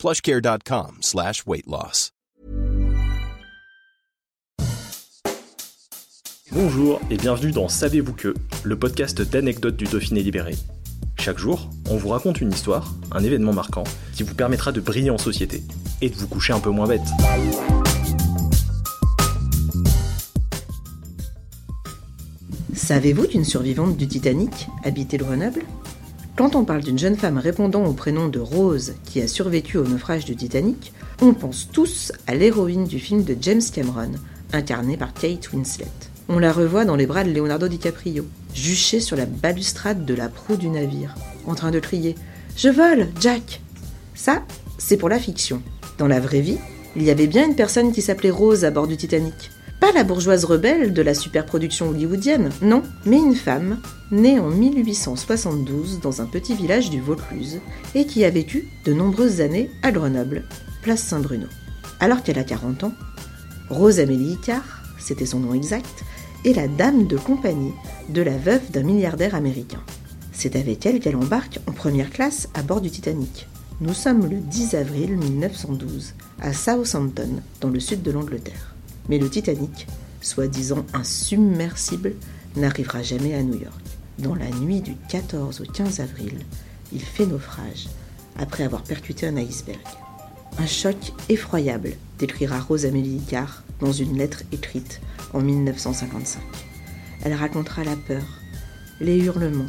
plushcare.com slash weight loss. Bonjour et bienvenue dans Savez-vous que, le podcast d'anecdotes du Dauphiné libéré. Chaque jour, on vous raconte une histoire, un événement marquant, qui vous permettra de briller en société et de vous coucher un peu moins bête. Savez-vous qu'une survivante du Titanic habitait Grenoble? Quand on parle d'une jeune femme répondant au prénom de Rose qui a survécu au naufrage du Titanic, on pense tous à l'héroïne du film de James Cameron, incarnée par Kate Winslet. On la revoit dans les bras de Leonardo DiCaprio, juchée sur la balustrade de la proue du navire, en train de crier Je vole, Jack Ça, c'est pour la fiction. Dans la vraie vie, il y avait bien une personne qui s'appelait Rose à bord du Titanic. La bourgeoise rebelle de la superproduction hollywoodienne, non, mais une femme née en 1872 dans un petit village du Vaucluse et qui a vécu de nombreuses années à Grenoble, place Saint-Bruno. Alors qu'elle a 40 ans, Rose Amélie Icard, c'était son nom exact, est la dame de compagnie de la veuve d'un milliardaire américain. C'est avec elle qu'elle embarque en première classe à bord du Titanic. Nous sommes le 10 avril 1912 à Southampton, dans le sud de l'Angleterre. Mais le Titanic, soi-disant insubmersible, n'arrivera jamais à New York. Dans la nuit du 14 au 15 avril, il fait naufrage après avoir percuté un iceberg. Un choc effroyable, décrira Rose Amélie Icard dans une lettre écrite en 1955. Elle racontera la peur, les hurlements,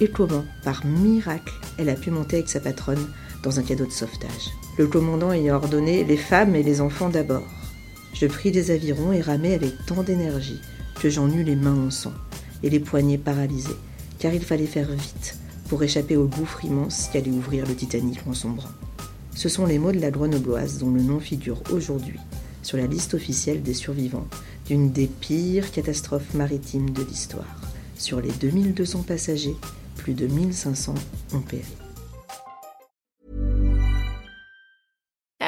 et comment, par miracle, elle a pu monter avec sa patronne dans un cadeau de sauvetage. Le commandant ayant ordonné les femmes et les enfants d'abord. Je pris des avirons et ramai avec tant d'énergie que j'en eus les mains en sang et les poignets paralysés, car il fallait faire vite pour échapper au gouffre immense qui allait ouvrir le Titanic en sombrant. Ce sont les mots de la grenobloise dont le nom figure aujourd'hui sur la liste officielle des survivants d'une des pires catastrophes maritimes de l'histoire. Sur les 2200 passagers, plus de 1500 ont péri.